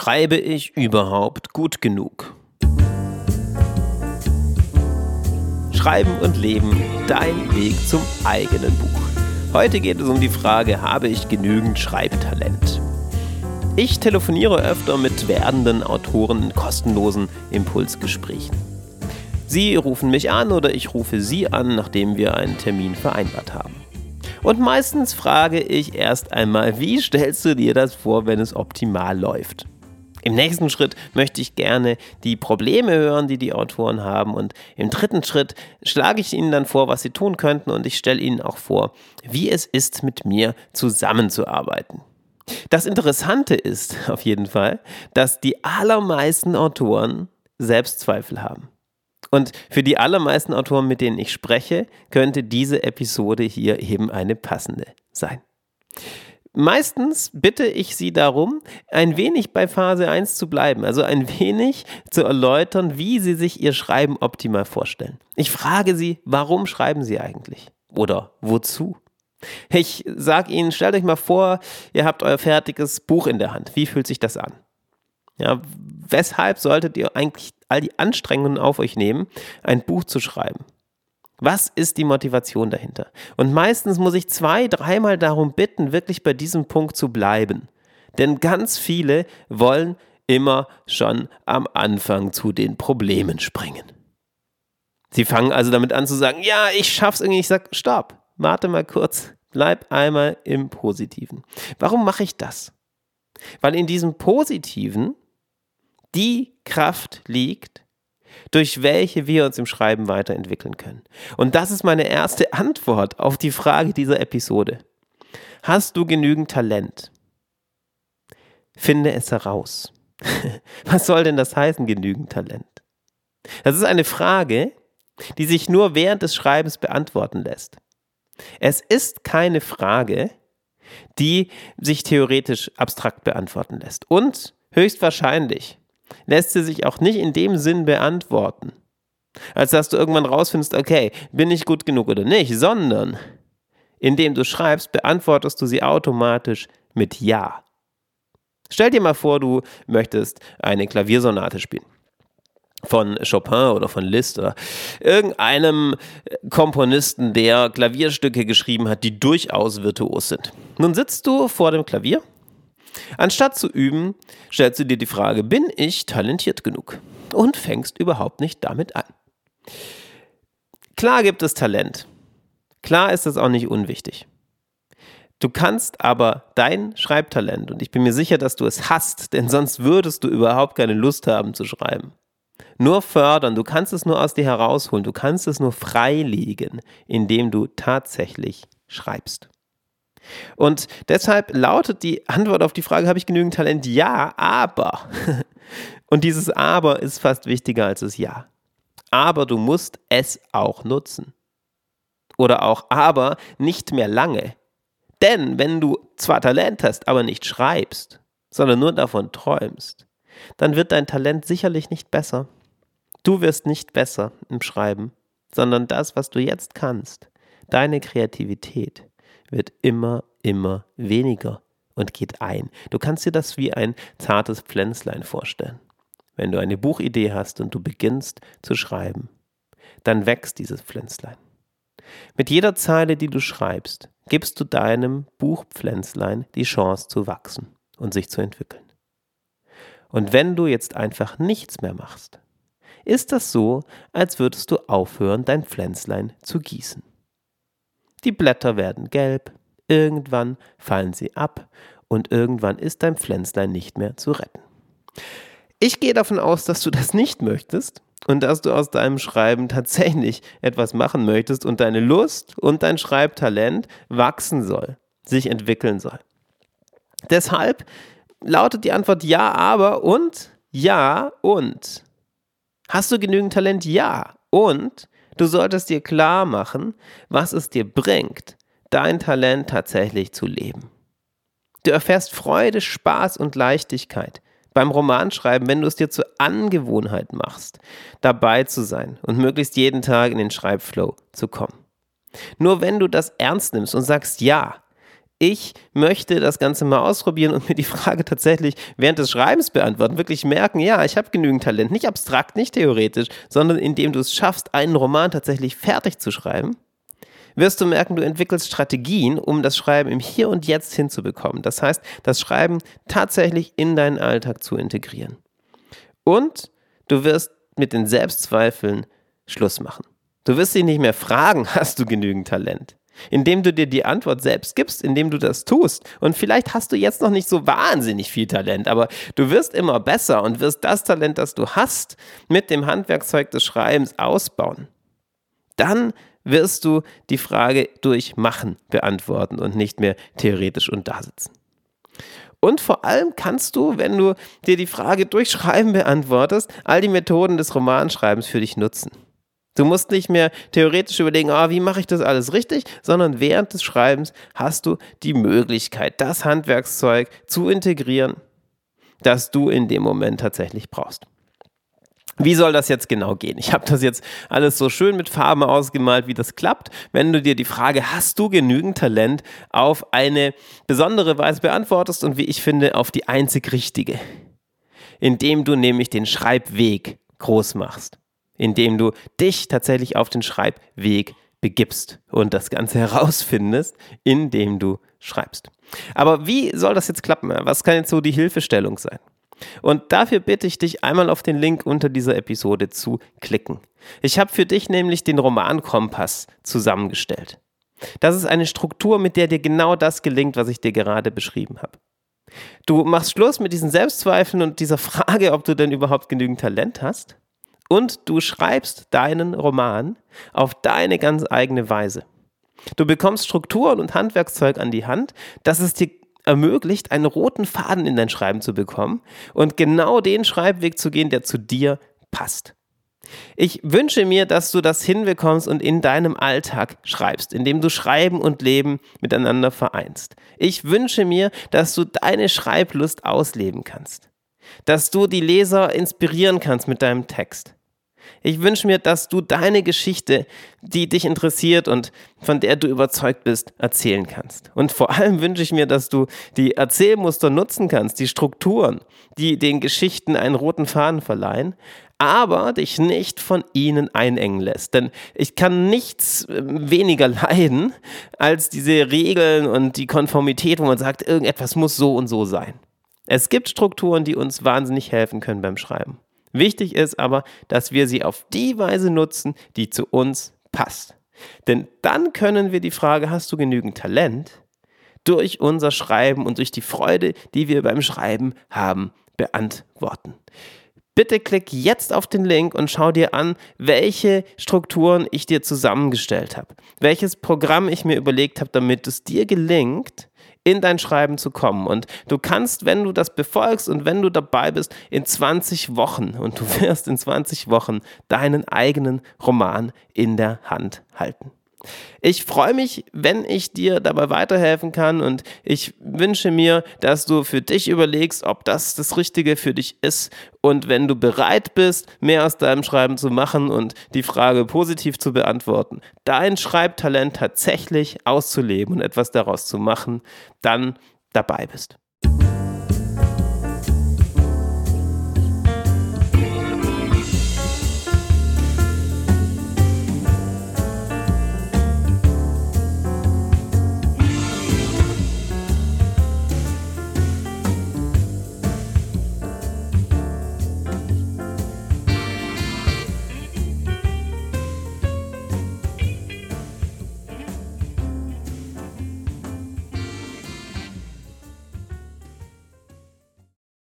Schreibe ich überhaupt gut genug? Schreiben und Leben, dein Weg zum eigenen Buch. Heute geht es um die Frage, habe ich genügend Schreibtalent? Ich telefoniere öfter mit werdenden Autoren in kostenlosen Impulsgesprächen. Sie rufen mich an oder ich rufe Sie an, nachdem wir einen Termin vereinbart haben. Und meistens frage ich erst einmal, wie stellst du dir das vor, wenn es optimal läuft? Im nächsten Schritt möchte ich gerne die Probleme hören, die die Autoren haben. Und im dritten Schritt schlage ich ihnen dann vor, was sie tun könnten. Und ich stelle ihnen auch vor, wie es ist, mit mir zusammenzuarbeiten. Das Interessante ist auf jeden Fall, dass die allermeisten Autoren Selbstzweifel haben. Und für die allermeisten Autoren, mit denen ich spreche, könnte diese Episode hier eben eine passende sein. Meistens bitte ich Sie darum, ein wenig bei Phase 1 zu bleiben, also ein wenig zu erläutern, wie Sie sich Ihr Schreiben optimal vorstellen. Ich frage Sie, warum schreiben Sie eigentlich? Oder wozu? Ich sage Ihnen, stellt euch mal vor, ihr habt euer fertiges Buch in der Hand. Wie fühlt sich das an? Ja, weshalb solltet ihr eigentlich all die Anstrengungen auf euch nehmen, ein Buch zu schreiben? Was ist die Motivation dahinter? Und meistens muss ich zwei, dreimal darum bitten, wirklich bei diesem Punkt zu bleiben. Denn ganz viele wollen immer schon am Anfang zu den Problemen springen. Sie fangen also damit an zu sagen, ja, ich schaff's irgendwie. Ich sag, stopp, warte mal kurz, bleib einmal im Positiven. Warum mache ich das? Weil in diesem Positiven die Kraft liegt, durch welche wir uns im Schreiben weiterentwickeln können. Und das ist meine erste Antwort auf die Frage dieser Episode. Hast du genügend Talent? Finde es heraus. Was soll denn das heißen, genügend Talent? Das ist eine Frage, die sich nur während des Schreibens beantworten lässt. Es ist keine Frage, die sich theoretisch abstrakt beantworten lässt. Und höchstwahrscheinlich lässt sie sich auch nicht in dem Sinn beantworten, als dass du irgendwann rausfindest, okay, bin ich gut genug oder nicht, sondern indem du schreibst, beantwortest du sie automatisch mit Ja. Stell dir mal vor, du möchtest eine Klaviersonate spielen von Chopin oder von Liszt oder irgendeinem Komponisten, der Klavierstücke geschrieben hat, die durchaus virtuos sind. Nun sitzt du vor dem Klavier Anstatt zu üben, stellst du dir die Frage, bin ich talentiert genug? Und fängst überhaupt nicht damit an. Klar gibt es Talent. Klar ist es auch nicht unwichtig. Du kannst aber dein Schreibtalent, und ich bin mir sicher, dass du es hast, denn sonst würdest du überhaupt keine Lust haben zu schreiben, nur fördern. Du kannst es nur aus dir herausholen. Du kannst es nur freilegen, indem du tatsächlich schreibst. Und deshalb lautet die Antwort auf die Frage, habe ich genügend Talent? Ja, aber. Und dieses aber ist fast wichtiger als das Ja. Aber du musst es auch nutzen. Oder auch aber nicht mehr lange. Denn wenn du zwar Talent hast, aber nicht schreibst, sondern nur davon träumst, dann wird dein Talent sicherlich nicht besser. Du wirst nicht besser im Schreiben, sondern das, was du jetzt kannst, deine Kreativität, wird immer, immer weniger und geht ein. Du kannst dir das wie ein zartes Pflänzlein vorstellen. Wenn du eine Buchidee hast und du beginnst zu schreiben, dann wächst dieses Pflänzlein. Mit jeder Zeile, die du schreibst, gibst du deinem Buchpflänzlein die Chance zu wachsen und sich zu entwickeln. Und wenn du jetzt einfach nichts mehr machst, ist das so, als würdest du aufhören, dein Pflänzlein zu gießen. Die Blätter werden gelb, irgendwann fallen sie ab und irgendwann ist dein Pflänzlein nicht mehr zu retten. Ich gehe davon aus, dass du das nicht möchtest und dass du aus deinem Schreiben tatsächlich etwas machen möchtest und deine Lust und dein Schreibtalent wachsen soll, sich entwickeln soll. Deshalb lautet die Antwort ja, aber und ja und. Hast du genügend Talent? Ja. Und Du solltest dir klar machen, was es dir bringt, dein Talent tatsächlich zu leben. Du erfährst Freude, Spaß und Leichtigkeit beim Romanschreiben, wenn du es dir zur Angewohnheit machst, dabei zu sein und möglichst jeden Tag in den Schreibflow zu kommen. Nur wenn du das ernst nimmst und sagst, ja, ich möchte das Ganze mal ausprobieren und mir die Frage tatsächlich während des Schreibens beantworten, wirklich merken, ja, ich habe genügend Talent, nicht abstrakt, nicht theoretisch, sondern indem du es schaffst, einen Roman tatsächlich fertig zu schreiben, wirst du merken, du entwickelst Strategien, um das Schreiben im Hier und Jetzt hinzubekommen. Das heißt, das Schreiben tatsächlich in deinen Alltag zu integrieren. Und du wirst mit den Selbstzweifeln Schluss machen. Du wirst dich nicht mehr fragen, hast du genügend Talent? Indem du dir die Antwort selbst gibst, indem du das tust. Und vielleicht hast du jetzt noch nicht so wahnsinnig viel Talent, aber du wirst immer besser und wirst das Talent, das du hast, mit dem Handwerkzeug des Schreibens ausbauen. Dann wirst du die Frage durch Machen beantworten und nicht mehr theoretisch und da sitzen. Und vor allem kannst du, wenn du dir die Frage durch Schreiben beantwortest, all die Methoden des Romanschreibens für dich nutzen. Du musst nicht mehr theoretisch überlegen, oh, wie mache ich das alles richtig, sondern während des Schreibens hast du die Möglichkeit, das Handwerkszeug zu integrieren, das du in dem Moment tatsächlich brauchst. Wie soll das jetzt genau gehen? Ich habe das jetzt alles so schön mit Farben ausgemalt, wie das klappt. Wenn du dir die Frage, hast du genügend Talent, auf eine besondere Weise beantwortest und wie ich finde, auf die einzig richtige. Indem du nämlich den Schreibweg groß machst. Indem du dich tatsächlich auf den Schreibweg begibst und das Ganze herausfindest, indem du schreibst. Aber wie soll das jetzt klappen? Was kann jetzt so die Hilfestellung sein? Und dafür bitte ich dich einmal auf den Link unter dieser Episode zu klicken. Ich habe für dich nämlich den Romankompass zusammengestellt. Das ist eine Struktur, mit der dir genau das gelingt, was ich dir gerade beschrieben habe. Du machst Schluss mit diesen Selbstzweifeln und dieser Frage, ob du denn überhaupt genügend Talent hast. Und du schreibst deinen Roman auf deine ganz eigene Weise. Du bekommst Strukturen und Handwerkszeug an die Hand, das es dir ermöglicht, einen roten Faden in dein Schreiben zu bekommen und genau den Schreibweg zu gehen, der zu dir passt. Ich wünsche mir, dass du das hinbekommst und in deinem Alltag schreibst, indem du Schreiben und Leben miteinander vereinst. Ich wünsche mir, dass du deine Schreiblust ausleben kannst, dass du die Leser inspirieren kannst mit deinem Text, ich wünsche mir, dass du deine Geschichte, die dich interessiert und von der du überzeugt bist, erzählen kannst. Und vor allem wünsche ich mir, dass du die Erzählmuster nutzen kannst, die Strukturen, die den Geschichten einen roten Faden verleihen, aber dich nicht von ihnen einengen lässt. Denn ich kann nichts äh, weniger leiden als diese Regeln und die Konformität, wo man sagt, irgendetwas muss so und so sein. Es gibt Strukturen, die uns wahnsinnig helfen können beim Schreiben. Wichtig ist aber, dass wir sie auf die Weise nutzen, die zu uns passt. Denn dann können wir die Frage, hast du genügend Talent, durch unser Schreiben und durch die Freude, die wir beim Schreiben haben, beantworten. Bitte klick jetzt auf den Link und schau dir an, welche Strukturen ich dir zusammengestellt habe, welches Programm ich mir überlegt habe, damit es dir gelingt, in dein Schreiben zu kommen. Und du kannst, wenn du das befolgst und wenn du dabei bist, in 20 Wochen, und du wirst in 20 Wochen deinen eigenen Roman in der Hand halten. Ich freue mich, wenn ich dir dabei weiterhelfen kann und ich wünsche mir, dass du für dich überlegst, ob das das Richtige für dich ist und wenn du bereit bist, mehr aus deinem Schreiben zu machen und die Frage positiv zu beantworten, dein Schreibtalent tatsächlich auszuleben und etwas daraus zu machen, dann dabei bist.